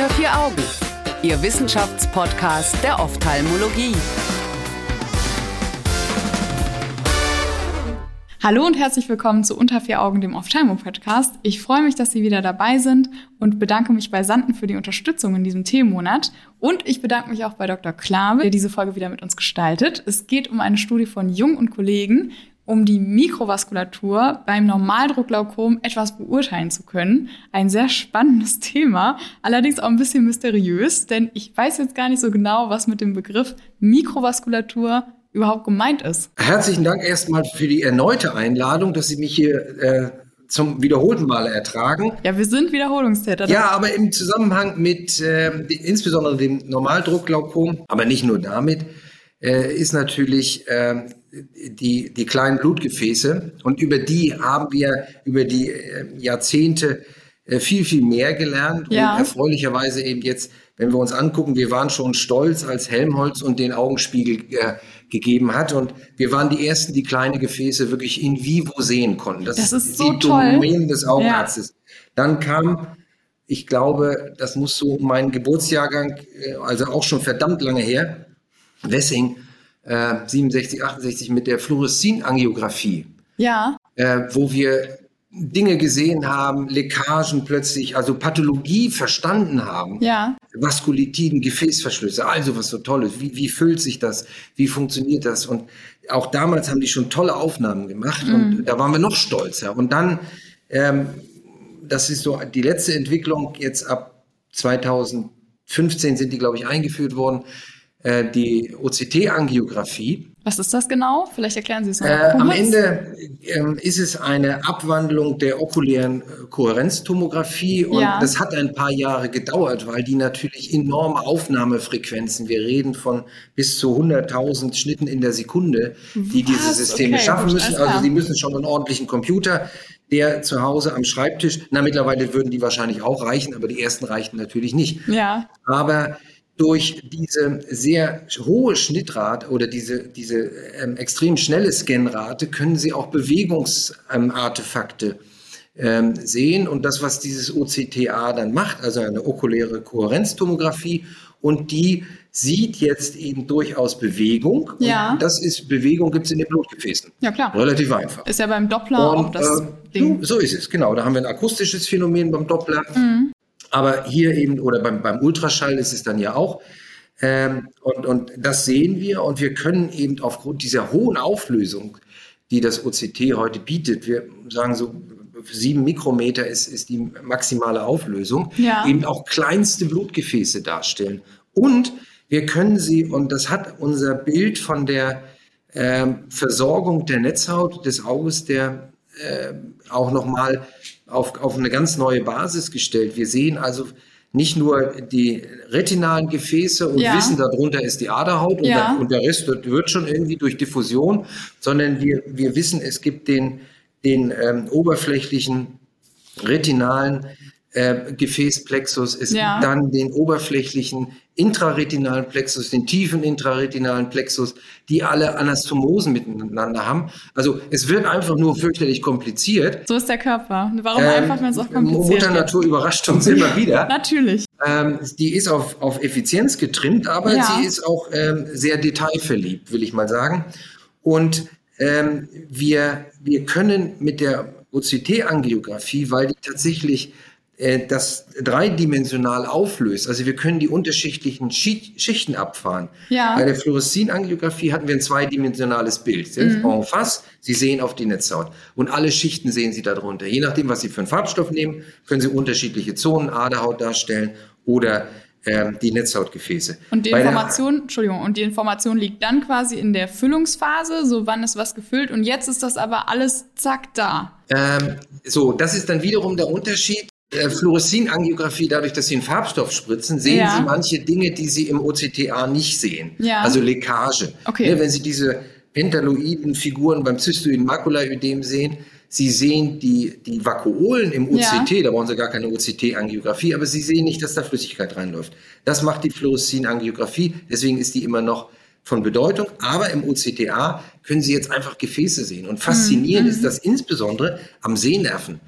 Unter vier Augen, Ihr Wissenschaftspodcast der Ophthalmologie. Hallo und herzlich willkommen zu Unter vier Augen, dem Ophthalmo-Podcast. Ich freue mich, dass Sie wieder dabei sind und bedanke mich bei Sanden für die Unterstützung in diesem Themenmonat. Und ich bedanke mich auch bei Dr. Klabe, der diese Folge wieder mit uns gestaltet. Es geht um eine Studie von Jung und Kollegen, um die Mikrovaskulatur beim Normaldruckglaukom etwas beurteilen zu können. Ein sehr spannendes Thema, allerdings auch ein bisschen mysteriös, denn ich weiß jetzt gar nicht so genau, was mit dem Begriff Mikrovaskulatur überhaupt gemeint ist. Herzlichen Dank erstmal für die erneute Einladung, dass Sie mich hier äh, zum wiederholten Male ertragen. Ja, wir sind Wiederholungstäter. Ja, aber im Zusammenhang mit äh, insbesondere dem Normaldruckglaukom, aber nicht nur damit, äh, ist natürlich äh, die, die kleinen Blutgefäße. Und über die haben wir über die äh, Jahrzehnte äh, viel, viel mehr gelernt. Ja. Und erfreulicherweise eben jetzt, wenn wir uns angucken, wir waren schon stolz, als Helmholtz und den Augenspiegel äh, gegeben hat. Und wir waren die Ersten, die kleine Gefäße wirklich in vivo sehen konnten. Das, das ist so die Domäne des Augenarztes. Ja. Dann kam, ich glaube, das muss so mein Geburtsjahrgang, äh, also auch schon verdammt lange her, Wessing, äh, 67, 68 mit der Fluoreszinangiographie. Ja. Äh, wo wir Dinge gesehen haben, Leckagen plötzlich, also Pathologie verstanden haben. Ja. Vaskulitiden, Gefäßverschlüsse, also was so Tolles. Wie, wie füllt sich das? Wie funktioniert das? Und auch damals haben die schon tolle Aufnahmen gemacht mhm. und da waren wir noch stolzer. Und dann, ähm, das ist so die letzte Entwicklung, jetzt ab 2015 sind die, glaube ich, eingeführt worden, äh, die OCT-Angiografie. Was ist das genau? Vielleicht erklären Sie es noch. Äh, am Ende ähm, ist es eine Abwandlung der okulären äh, Kohärenztomographie und ja. das hat ein paar Jahre gedauert, weil die natürlich enorme Aufnahmefrequenzen, wir reden von bis zu 100.000 Schnitten in der Sekunde, die Was? diese Systeme okay, schaffen müssen. Also sie müssen schon einen ordentlichen Computer der zu Hause am Schreibtisch, na mittlerweile würden die wahrscheinlich auch reichen, aber die ersten reichten natürlich nicht. Ja. Aber durch diese sehr hohe Schnittrate oder diese, diese ähm, extrem schnelle Scanrate können Sie auch Bewegungsartefakte ähm, sehen. Und das, was dieses OCTA dann macht, also eine okuläre Kohärenztomographie, und die sieht jetzt eben durchaus Bewegung. Ja. Und das ist Bewegung gibt es in den Blutgefäßen. Ja, klar. Relativ einfach. Ist ja beim Doppler und, auch das äh, Ding. So ist es, genau. Da haben wir ein akustisches Phänomen beim Doppler. Mhm. Aber hier eben, oder beim, beim Ultraschall ist es dann ja auch. Ähm, und, und das sehen wir und wir können eben aufgrund dieser hohen Auflösung, die das OCT heute bietet, wir sagen so, sieben Mikrometer ist, ist die maximale Auflösung, ja. eben auch kleinste Blutgefäße darstellen. Und wir können sie, und das hat unser Bild von der äh, Versorgung der Netzhaut des Auges, der äh, auch nochmal auf, auf eine ganz neue Basis gestellt. Wir sehen also nicht nur die retinalen Gefäße und ja. wissen, darunter ist die Aderhaut und, ja. der, und der Rest wird schon irgendwie durch Diffusion, sondern wir, wir wissen, es gibt den, den ähm, oberflächlichen retinalen äh, Gefäßplexus, es ja. gibt dann den oberflächlichen intraretinalen Plexus, den tiefen intraretinalen Plexus, die alle Anastomosen miteinander haben. Also es wird einfach nur fürchterlich kompliziert. So ist der Körper. Warum ähm, einfach, wenn es auch kompliziert Mutter Natur überrascht uns immer wieder. Natürlich. Ähm, die ist auf, auf Effizienz getrimmt, aber ja. sie ist auch ähm, sehr detailverliebt, will ich mal sagen. Und ähm, wir, wir können mit der OCT-Angiografie, weil die tatsächlich äh, das dreidimensional auflöst. Also wir können die unterschiedlichen Schichten abfahren. Ja. Bei der Fluoreszinangiographie hatten wir ein zweidimensionales Bild. Mhm. En face, Sie sehen auf die Netzhaut. Und alle Schichten sehen Sie darunter. Je nachdem, was Sie für einen Farbstoff nehmen, können Sie unterschiedliche Zonen, Aderhaut darstellen oder ähm, die Netzhautgefäße. Und die Information, Entschuldigung, und die Information liegt dann quasi in der Füllungsphase, so wann ist was gefüllt und jetzt ist das aber alles zack da. Ähm, so, das ist dann wiederum der Unterschied Fluoreszinangiografie, dadurch, dass Sie einen Farbstoff spritzen, sehen ja. Sie manche Dinge, die Sie im OCTA nicht sehen. Ja. Also Leckage. Okay. Ja, wenn Sie diese pentaloiden Figuren beim zystoiden Makulaödem sehen, Sie sehen die, die Vakuolen im OCT, ja. da brauchen Sie gar keine OCT-Angiografie, aber Sie sehen nicht, dass da Flüssigkeit reinläuft. Das macht die Fluoreszinangiografie, deswegen ist die immer noch von Bedeutung. Aber im OCTA können Sie jetzt einfach Gefäße sehen. Und faszinierend mhm. ist das insbesondere am Sehnerven.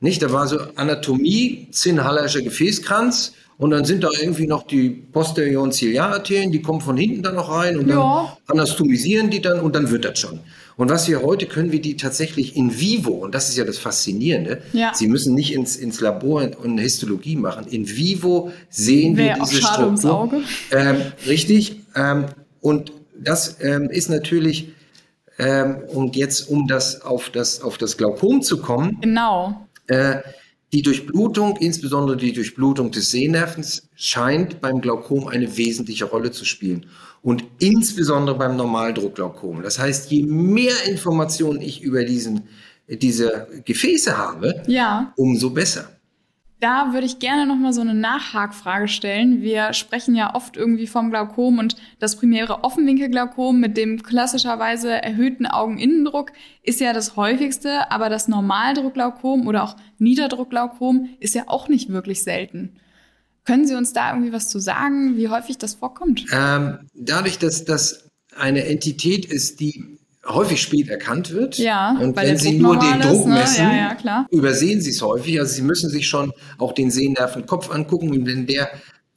Nicht? Da war so Anatomie, Zinnhallerscher Gefäßkranz und dann sind da irgendwie noch die posterioren Ziliararterien, die kommen von hinten dann noch rein und dann Ja. anastomisieren die dann und dann wird das schon. Und was wir heute können wir die tatsächlich in vivo, und das ist ja das Faszinierende, Ja. Sie müssen nicht ins, ins Labor und eine Histologie machen. In vivo sehen Wäre wir auch diese schade ums Struktur. Auge. Ähm, richtig. Ähm, und das ähm, ist natürlich, ähm, und jetzt um das auf, das auf das Glaukom zu kommen, Genau. Äh, die Durchblutung, insbesondere die Durchblutung des Sehnervens, scheint beim Glaukom eine wesentliche Rolle zu spielen. Und insbesondere beim Normaldruckglaukom. Das heißt, je mehr Informationen ich über diesen, diese Gefäße habe, Ja. umso besser. Da würde ich gerne noch mal so eine Nachhakfrage stellen. Wir sprechen ja oft irgendwie vom Glaukom und das primäre Offenwinkelglaukom mit dem klassischerweise erhöhten Augeninnendruck ist ja das häufigste, aber das Normaldruckglaukom oder auch Niederdruckglaukom ist ja auch nicht wirklich selten. Können Sie uns da irgendwie was zu sagen, wie häufig das vorkommt? Ähm, dadurch, dass das eine Entität ist, die häufig spät erkannt wird. Ja, und wenn Sie nur den ist, Druck ne? messen, Ja, ja, klar. übersehen Sie es häufig. Also Sie müssen sich schon auch den Sehnervenkopf angucken, wenn der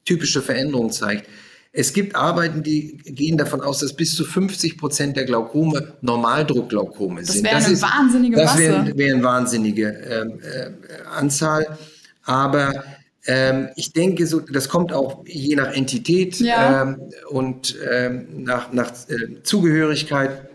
typische Veränderungen zeigt. Es gibt Arbeiten, die gehen davon aus, dass bis zu 50 Prozent der Glaukome Normaldruckglaukome sind. wäre eine wahnsinnige das wäre wäre eine wahnsinnige ähm, äh, Anzahl. Aber ähm, ich denke, so, das kommt auch je nach Entität Ja. ähm, und ähm, nach, nach äh, Zugehörigkeit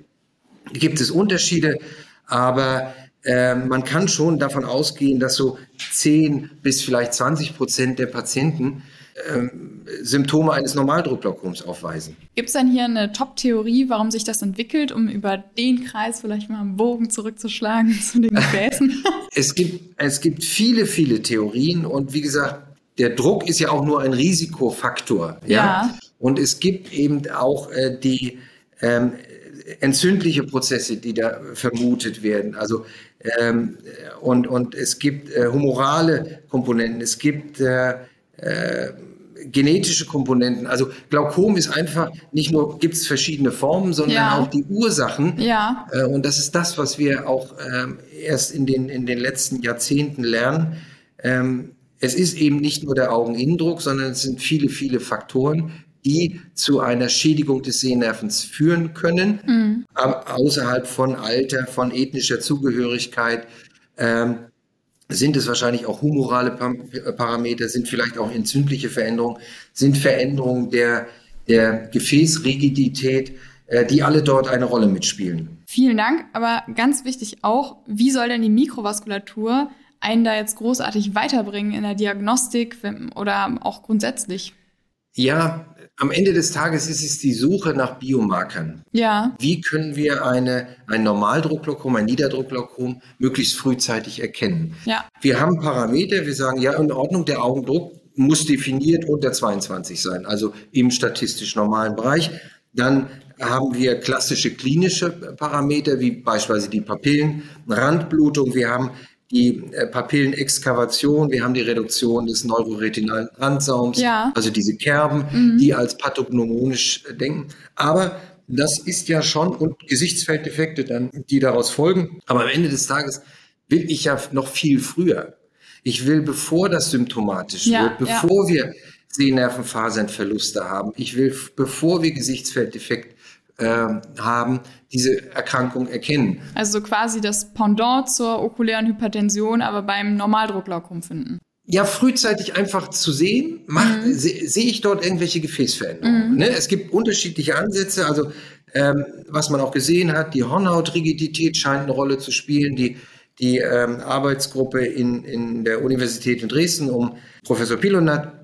gibt es Unterschiede, aber äh, man kann schon davon ausgehen, dass so 10 bis vielleicht 20 Prozent der Patienten ähm, Symptome eines Normaldruckglaukoms aufweisen. Gibt es denn hier eine Top-Theorie, warum sich das entwickelt, um über den Kreis vielleicht mal einen Bogen zurückzuschlagen zu den Gefäßen? Es gibt, es gibt viele, viele Theorien und wie gesagt, der Druck ist ja auch nur ein Risikofaktor. Ja. Ja. Und es gibt eben auch äh, die ähm, entzündliche Prozesse, die da vermutet werden. Also ähm, und, und es gibt äh, humorale Komponenten, es gibt äh, äh, genetische Komponenten. Also Glaukom ist einfach nicht nur gibt es verschiedene Formen, sondern Ja. auch die Ursachen. ja, Äh, Und das ist das, was wir auch ähm, erst in den, in den letzten Jahrzehnten lernen. Ähm, es ist eben nicht nur der Augeninnendruck, sondern es sind viele, viele Faktoren, die zu einer Schädigung des Sehnervens führen können, aber außerhalb von Alter, von ethnischer Zugehörigkeit. Ähm, sind es wahrscheinlich auch humorale Pam- Parameter, sind vielleicht auch entzündliche Veränderungen, sind Veränderungen der, der Gefäßrigidität, äh, die alle dort eine Rolle mitspielen. vielen Dank. Aber ganz wichtig auch, wie soll denn die Mikrovaskulatur einen da jetzt großartig weiterbringen in der Diagnostik oder auch grundsätzlich? Ja, am Ende des Tages ist es die Suche nach Biomarkern. Ja, Wie können wir eine, ein Normaldruckglaukom, ein Niederdruckglaukom möglichst frühzeitig erkennen? ja, Wir haben Parameter, wir sagen, ja, in Ordnung, der Augendruck muss definiert unter 22 sein, also im statistisch normalen Bereich. Dann haben wir klassische klinische Parameter, wie beispielsweise die Papillenrandblutung. Wir haben die äh, Papillenexkavation, wir haben die Reduktion des neuroretinalen Randsaums, Ja. also diese Kerben, die als pathognomonisch äh, denken. Aber das ist ja schon, und Gesichtsfelddefekte dann, die daraus folgen. Aber am Ende des Tages will ich ja noch viel früher. Ich will, bevor das symptomatisch Ja, wird, bevor wir Sehnervenfasernverluste haben, ich will, bevor wir Gesichtsfelddefekt ähm, haben, diese Erkrankung erkennen. also quasi das Pendant zur okulären Hypertension, aber beim Normaldruckglaukom finden. Ja, frühzeitig einfach zu sehen, se- sehe ich dort irgendwelche Gefäßveränderungen. Ne? Es gibt unterschiedliche Ansätze, also ähm, was man auch gesehen hat, die Hornhautrigidität scheint eine Rolle zu spielen, die, die ähm, Arbeitsgruppe in, in der Universität in Dresden um Professor Pilonat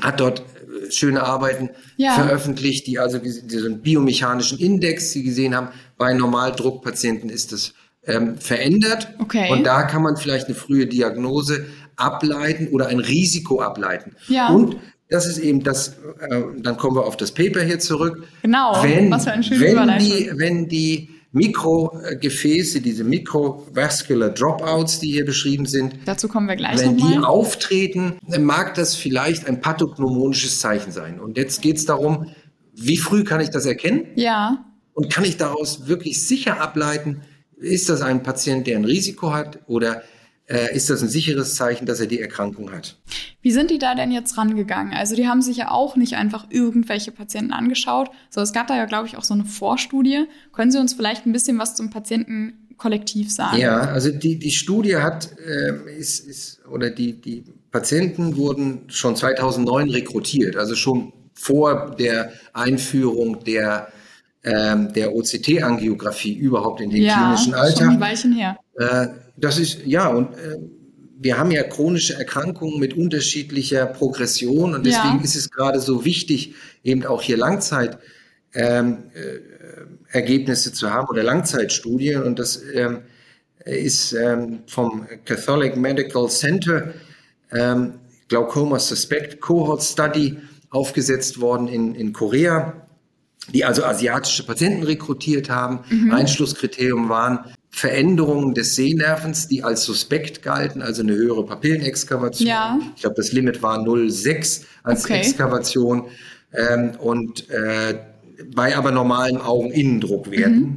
hat dort äh, schöne Arbeiten Ja. veröffentlicht, die also diesen biomechanischen Index, die gesehen haben, bei Normaldruckpatienten ist das ähm, verändert. Okay. Und da kann man vielleicht eine frühe Diagnose ableiten oder ein Risiko ableiten. Ja. Und das ist eben das, äh, dann kommen wir auf das Paper hier zurück. Genau, wenn, was für eine schöne wenn die, wenn die Mikrogefäße, diese Microvascular Dropouts, die hier beschrieben sind, Dazu kommen wir gleich wenn die auftreten, dann mag das vielleicht ein pathognomonisches Zeichen sein. Und jetzt geht es darum, wie früh kann ich das erkennen? Ja, Und kann ich daraus wirklich sicher ableiten, ist das ein Patient, der ein Risiko hat oder äh, ist das ein sicheres Zeichen, dass er die Erkrankung hat. Wie sind die da denn jetzt rangegangen? Also die haben sich ja auch nicht einfach irgendwelche Patienten angeschaut, sondern es gab da ja, glaube ich, auch so eine Vorstudie. Können Sie uns vielleicht ein bisschen was zum Patientenkollektiv sagen? Ja, also die, die Studie hat, äh, ist, ist, oder die, die Patienten wurden schon 2009 rekrutiert, also schon vor der Einführung der ähm, der OCT-Angiografie überhaupt in den ja, klinischen Alltag. Schon ein Weilchen her. Äh, das ist, ja, und äh, wir haben ja chronische Erkrankungen mit unterschiedlicher Progression und deswegen ja. ist es gerade so wichtig, eben auch hier Langzeit ähm, äh, zu haben oder Langzeitstudien und das ähm, ist ähm, vom Catholic Medical Center ähm, Glaucoma Suspect Cohort Study aufgesetzt worden in, in Korea die also asiatische Patienten rekrutiert haben. Mhm. Einschlusskriterium waren Veränderungen des Sehnervens, die als suspekt galten, also eine höhere Papillenexkavation. Ja. Ich glaube, das Limit war 0,6 als okay. Exkavation ähm, und äh, bei aber normalen Augeninnendruckwerten. Mhm.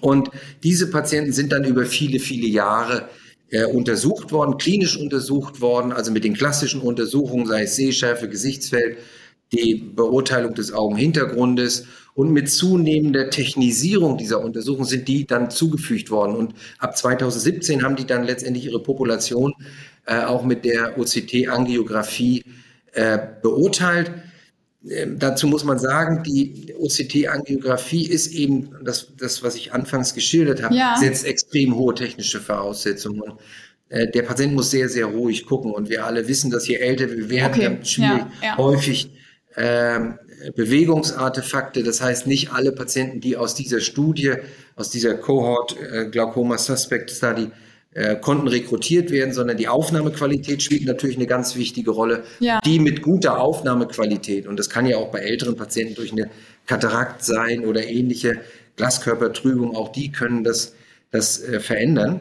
Und diese Patienten sind dann über viele, viele Jahre äh, untersucht worden, klinisch untersucht worden, also mit den klassischen Untersuchungen, sei es Sehschärfe, Gesichtsfeld, die Beurteilung des Augenhintergrundes und mit zunehmender Technisierung dieser Untersuchung sind die dann zugefügt worden. Und ab 2017 haben die dann letztendlich ihre Population äh, auch mit der OCT-Angiografie äh, beurteilt. Ähm, dazu muss man sagen, die OCT-Angiografie ist eben das, das, was ich anfangs geschildert habe, ja. setzt extrem hohe technische Voraussetzungen. Äh, der Patient muss sehr, sehr ruhig gucken. Und wir alle wissen, dass je älter wir werden, okay. schwierig, ja, ja. häufig Bewegungsartefakte. Das heißt, nicht alle Patienten, die aus dieser Studie, aus dieser Cohort äh, Glaucoma Suspect Study äh, konnten rekrutiert werden, sondern die Aufnahmequalität spielt natürlich eine ganz wichtige Rolle. Ja. Die mit guter Aufnahmequalität, und das kann ja auch bei älteren Patienten durch eine Katarakt sein oder ähnliche Glaskörpertrübung, auch die können das, das äh, verändern.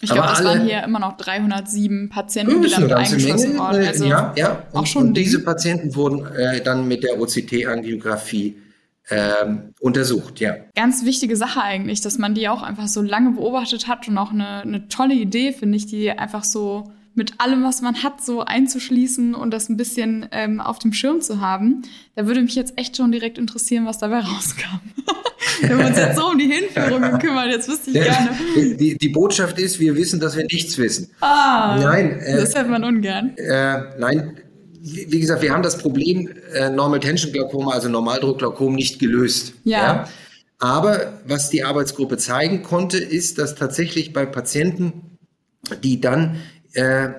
Ich glaube, das waren hier immer noch 307 Patienten, die damit eingeschlossen wurden. Also ja, ja. Und, auch schon und diese Patienten wurden äh, dann mit der OCT-Angiografie ähm, untersucht, ja. Ganz wichtige Sache eigentlich, dass man die auch einfach so lange beobachtet hat und auch eine, eine tolle Idee, finde ich, die einfach so mit allem, was man hat, so einzuschließen und das ein bisschen ähm, auf dem Schirm zu haben. Da würde mich jetzt echt schon direkt interessieren, was dabei rauskam. Wir haben uns jetzt so um die Hinführung gekümmert, jetzt wüsste ich gerne. Die, die Botschaft ist, wir wissen, dass wir nichts wissen. Ah, nein, äh, das hört man ungern. Äh, nein, wie, gesagt, wir haben das Problem äh, Normal Tension Glaukom, also Normaldruckglaukom, nicht gelöst. ja? ja? Aber was die Arbeitsgruppe zeigen konnte, ist, dass tatsächlich bei Patienten, die dann äh,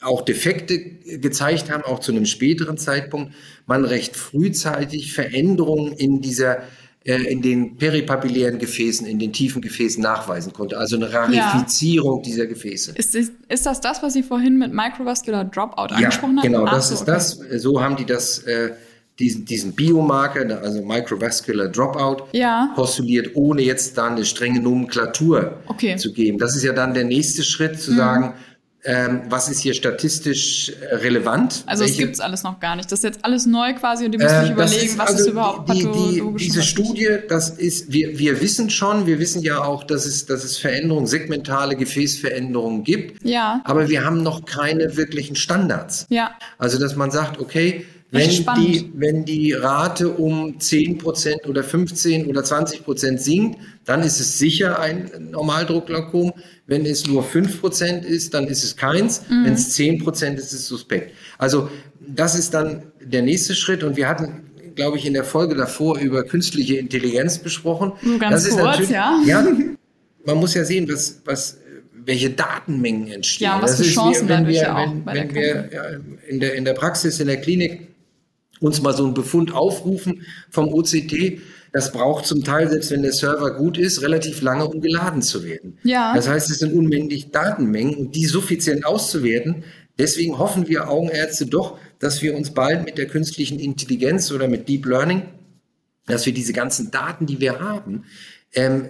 auch Defekte gezeigt haben, auch zu einem späteren Zeitpunkt, man recht frühzeitig Veränderungen in dieser in den peripapillären Gefäßen, in den tiefen Gefäßen nachweisen konnte. Also eine Rarifizierung ja. dieser Gefäße. Ist, ist, ist, das das, was Sie vorhin mit Microvascular Dropout angesprochen haben? Genau, das Ach, ist okay. das. So haben die das, äh, diesen, diesen Biomarker, also Microvascular Dropout, ja. postuliert, ohne jetzt da eine strenge Nomenklatur okay. zu geben. Das ist ja dann der nächste Schritt, zu mhm. sagen, ähm, was ist hier statistisch relevant? Also es gibt es alles noch gar nicht. Das ist jetzt alles neu quasi und die müssen sich äh, überlegen, ist, was also ist überhaupt die, die, Diese Studie, das ist, wir, wir wissen schon, wir wissen ja auch, dass es, dass es Veränderungen, segmentale Gefäßveränderungen gibt. Ja. Aber wir haben noch keine wirklichen Standards. Ja. Also dass man sagt, okay, wenn die, wenn die Rate um 10 Prozent oder 15 oder 20 Prozent sinkt, dann ist es sicher ein Normaldruckglaukom. Wenn es nur 5 Prozent ist, dann ist es keins. Mhm. Wenn es 10 Prozent ist, ist es suspekt. Also das ist dann der nächste Schritt. Und wir hatten, glaube ich, in der Folge davor über künstliche Intelligenz besprochen. Nur ganz das kurz, ja. ja. Man muss ja sehen, was, was welche Datenmengen entstehen. Ja, was für Chancen wir, wenn wir, ja auch wenn, wenn wir ja, in, der, in der Praxis, in der Klinik uns mal so einen Befund aufrufen vom OCT. Das braucht zum Teil, selbst wenn der Server gut ist, relativ lange, um geladen zu werden. Ja. Das heißt, es sind unmännlich Datenmengen und die suffizient auszuwerten. Deswegen hoffen wir Augenärzte doch, dass wir uns bald mit der künstlichen Intelligenz oder mit Deep Learning, dass wir diese ganzen Daten, die wir haben, ähm,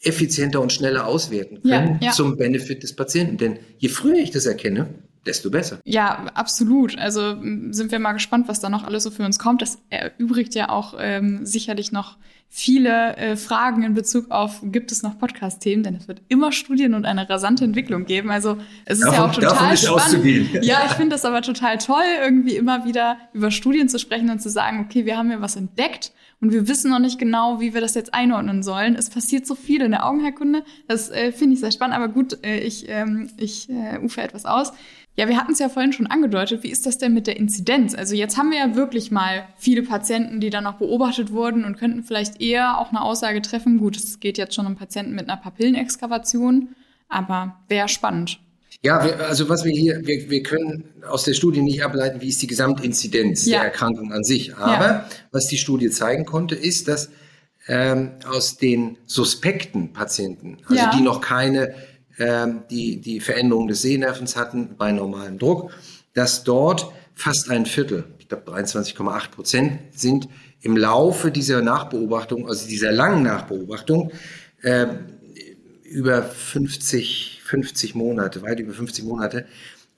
effizienter und schneller auswerten können ja, ja. zum Benefit des Patienten. Denn je früher ich das erkenne, desto besser. Ja, absolut. Also sind wir mal gespannt, was da noch alles so für uns kommt. Das erübrigt ja auch ähm, sicherlich noch viele äh, Fragen in Bezug auf, gibt es noch Podcast-Themen? Denn es wird immer Studien und eine rasante Entwicklung geben. Also es ist davon, ja auch total spannend. Ja, ich finde das aber total toll, irgendwie immer wieder über Studien zu sprechen und zu sagen, okay, wir haben hier was entdeckt und wir wissen noch nicht genau, wie wir das jetzt einordnen sollen. Es passiert so viel in der Augenheilkunde. Das äh, finde ich sehr spannend, aber gut, äh, ich, ähm, ich äh, ufe etwas aus. Ja, wir hatten es ja vorhin schon angedeutet. Wie ist das denn mit der Inzidenz? Also jetzt haben wir ja wirklich mal viele Patienten, die dann noch beobachtet wurden und könnten vielleicht eher auch eine Aussage treffen. Gut, es geht jetzt schon um Patienten mit einer Papillenexkavation, aber wäre spannend. Ja, wir, also was wir hier, wir, wir können aus der Studie nicht ableiten, wie ist die Gesamtinzidenz ja. der Erkrankung an sich. Aber ja. was die Studie zeigen konnte, ist, dass ähm, aus den suspekten Patienten, also ja. die noch keine ähm, die die Veränderung des Sehnervens hatten bei normalem Druck, dass dort fast ein Viertel, ich glaube 23,8 Prozent, sind im Laufe dieser Nachbeobachtung, also dieser langen Nachbeobachtung, äh, über 50, 50 Monate, weit über 50 Monate,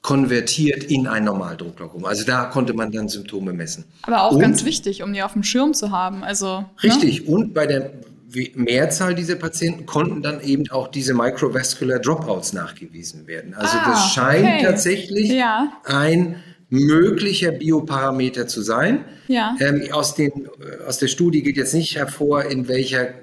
konvertiert in ein Normaldrucklokum. Also da konnte man dann Symptome messen. Aber auch und, ganz wichtig, um die auf dem Schirm zu haben. Also, ne? richtig. Ne? Und bei der Mehrzahl dieser Patienten konnten dann eben auch diese Microvascular Dropouts nachgewiesen werden. Also ah, das scheint okay. tatsächlich ja. ein möglicher Bioparameter zu sein. Ja. Ähm, aus, den, äh, aus der Studie geht jetzt nicht hervor, in welcher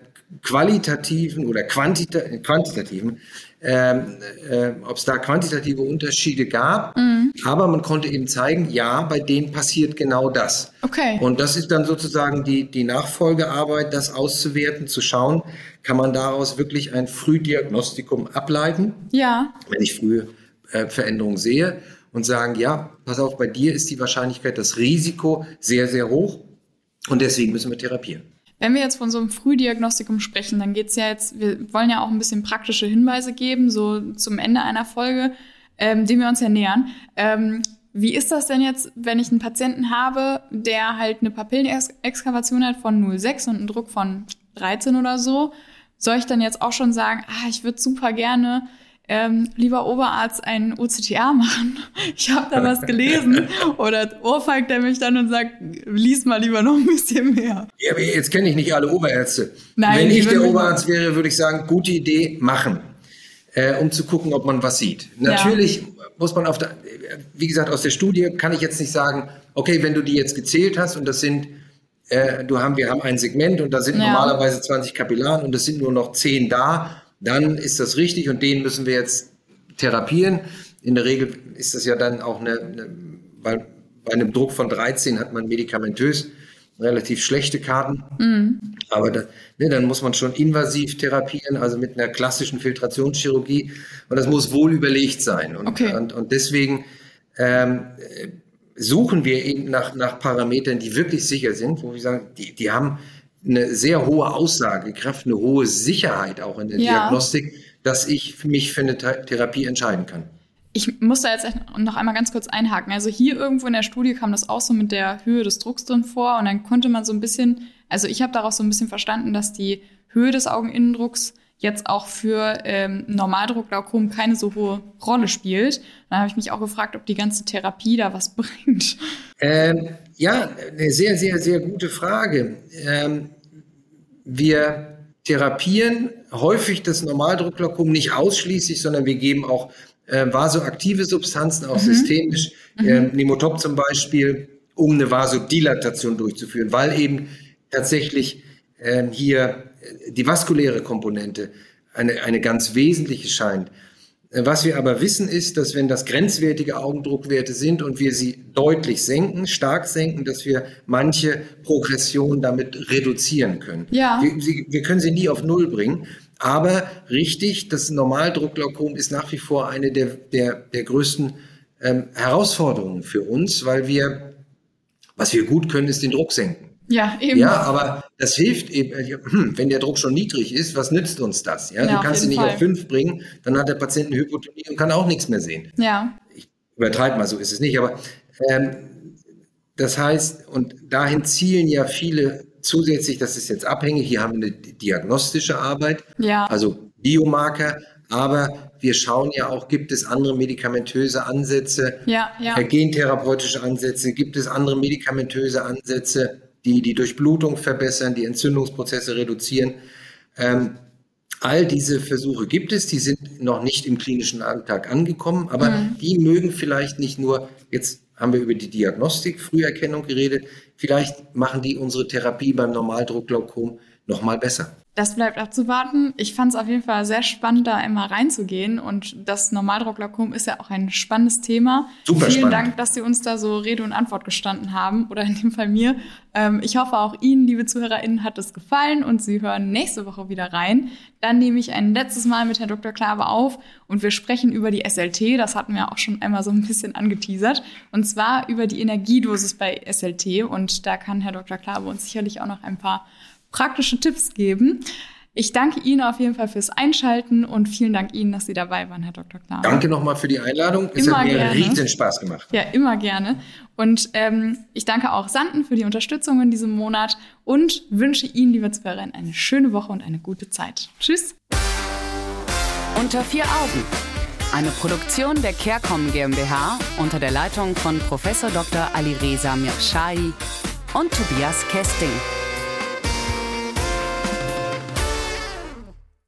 qualitativen oder quantita quantitativen ähm, äh, ob es da quantitative Unterschiede gab. Mhm. Aber man konnte eben zeigen, ja, bei denen passiert genau das. Okay. Und das ist dann sozusagen die, die Nachfolgearbeit, das auszuwerten, zu schauen, kann man daraus wirklich ein Frühdiagnostikum ableiten. Ja. Wenn ich frühe äh, Veränderungen sehe und sagen, ja, pass auf, bei dir ist die Wahrscheinlichkeit, das Risiko sehr, sehr hoch und deswegen müssen wir therapieren. Wenn wir jetzt von so einem Frühdiagnostikum sprechen, dann geht's ja jetzt, wir wollen ja auch ein bisschen praktische Hinweise geben, so zum Ende einer Folge, ähm, dem wir uns ja nähern. Ähm, wie ist das denn jetzt, wenn ich einen Patienten habe, der halt eine Papillenexkavation hat von 0,6 und einen Druck von 13 oder so? Soll ich dann jetzt auch schon sagen, ah, ich würde super gerne ähm, lieber Oberarzt ein OCTA machen. Ich habe da was gelesen. Oder ohrfeigt er mich dann und sagt, lies mal lieber noch ein bisschen mehr. Ja, jetzt kenne ich nicht alle Oberärzte. Nein, Wenn ich der Oberarzt wäre, würde ich sagen, gute Idee, machen. Äh, um zu gucken, ob man was sieht. Natürlich ja. muss man auf der, wie gesagt, aus der Studie kann ich jetzt nicht sagen, okay, wenn du die jetzt gezählt hast und das sind äh, du haben, wir haben ein Segment und da sind ja. normalerweise 20 Kapillaren und es sind nur noch 10 da dann ist das richtig und den müssen wir jetzt therapieren. In der Regel ist das ja dann auch eine, eine weil bei einem Druck von 13 hat man medikamentös relativ schlechte Karten. Mhm. Aber da, ne, dann muss man schon invasiv therapieren, also mit einer klassischen Filtrationschirurgie. Und das muss wohl überlegt sein. Und, okay. und, und deswegen ähm, suchen wir eben nach, nach Parametern, die wirklich sicher sind, wo wir sagen, die, die haben eine sehr hohe Aussagekraft, eine hohe Sicherheit auch in der ja. Diagnostik, dass ich mich für eine Therapie entscheiden kann. Ich muss da jetzt noch einmal ganz kurz einhaken. Also hier irgendwo in der Studie kam das auch so mit der Höhe des Drucks drin vor und dann konnte man so ein bisschen, also ich habe daraus so ein bisschen verstanden, dass die Höhe des Augeninnendrucks jetzt auch für ähm, Normaldruckglaukom keine so hohe Rolle spielt. Dann habe ich mich auch gefragt, ob die ganze Therapie da was bringt. Ähm, ja, eine sehr, sehr, sehr gute Frage. Ähm, wir therapieren häufig das Normaldruckglaukom nicht ausschließlich, sondern wir geben auch äh, vasoaktive Substanzen, auch mhm. systemisch, äh, Nemotop zum Beispiel, um eine Vasodilatation durchzuführen, weil eben tatsächlich äh, hier die vaskuläre Komponente eine, eine ganz wesentliche scheint. Was wir aber wissen ist, dass wenn das grenzwertige Augendruckwerte sind und wir sie deutlich senken, stark senken, dass wir manche Progression damit reduzieren können. Ja. Wir, wir können sie nie auf Null bringen. Aber richtig, das Normaldruckglaukom ist nach wie vor eine der, der, der größten ähm, Herausforderungen für uns, weil wir, was wir gut können, ist den Druck senken. Ja, eben. Ja, aber das hilft eben, äh, hm, wenn der Druck schon niedrig ist, was nützt uns das? Ja, ja du kannst ihn nicht Fall. auf fünf bringen, dann hat der Patient eine Hypotonie und kann auch nichts mehr sehen. Ja. Ich übertreibe mal, so ist es nicht, aber ähm, das heißt, und dahin zielen ja viele zusätzlich, das ist jetzt abhängig, hier haben wir eine diagnostische Arbeit, ja. also Biomarker, aber wir schauen ja auch, gibt es andere medikamentöse Ansätze, ja, ja. gentherapeutische Ansätze, gibt es andere medikamentöse Ansätze, die die Durchblutung verbessern, die Entzündungsprozesse reduzieren. Ähm, all diese Versuche gibt es, die sind noch nicht im klinischen Alltag angekommen, aber mhm. die mögen vielleicht nicht nur, jetzt haben wir über die Diagnostik, Früherkennung geredet, vielleicht machen die unsere Therapie beim Normaldruckglaukom noch mal besser. Das bleibt abzuwarten. Ich fand es auf jeden Fall sehr spannend, da immer reinzugehen. Und das Normaldruckglaukom ist ja auch ein spannendes Thema. Super Vielen spannend. Dank, dass Sie uns da so Rede und Antwort gestanden haben. Oder in dem Fall mir. Ähm, ich hoffe, auch Ihnen, liebe ZuhörerInnen, hat es gefallen und Sie hören nächste Woche wieder rein. Dann nehme ich ein letztes Mal mit Herrn Dr. Klave auf und wir sprechen über die SLT. Das hatten wir auch schon einmal so ein bisschen angeteasert. Und zwar über die Energiedosis bei SLT. Und da kann Herr Dr. Klave uns sicherlich auch noch ein paar praktische Tipps geben. Ich danke Ihnen auf jeden Fall fürs Einschalten und vielen Dank Ihnen, dass Sie dabei waren, Herr Dr. Klar. Danke nochmal für die Einladung. Es immer hat mir gerne. riesen Spaß gemacht. Ja, immer gerne. Und ähm, ich danke auch Sanden für die Unterstützung in diesem Monat und wünsche Ihnen, liebe Zuhörerinnen, eine schöne Woche und eine gute Zeit. Tschüss. Unter vier Augen. Eine Produktion der CareCom GmbH unter der Leitung von Prof. Dr. Alireza Mirshahi und Tobias Kesting.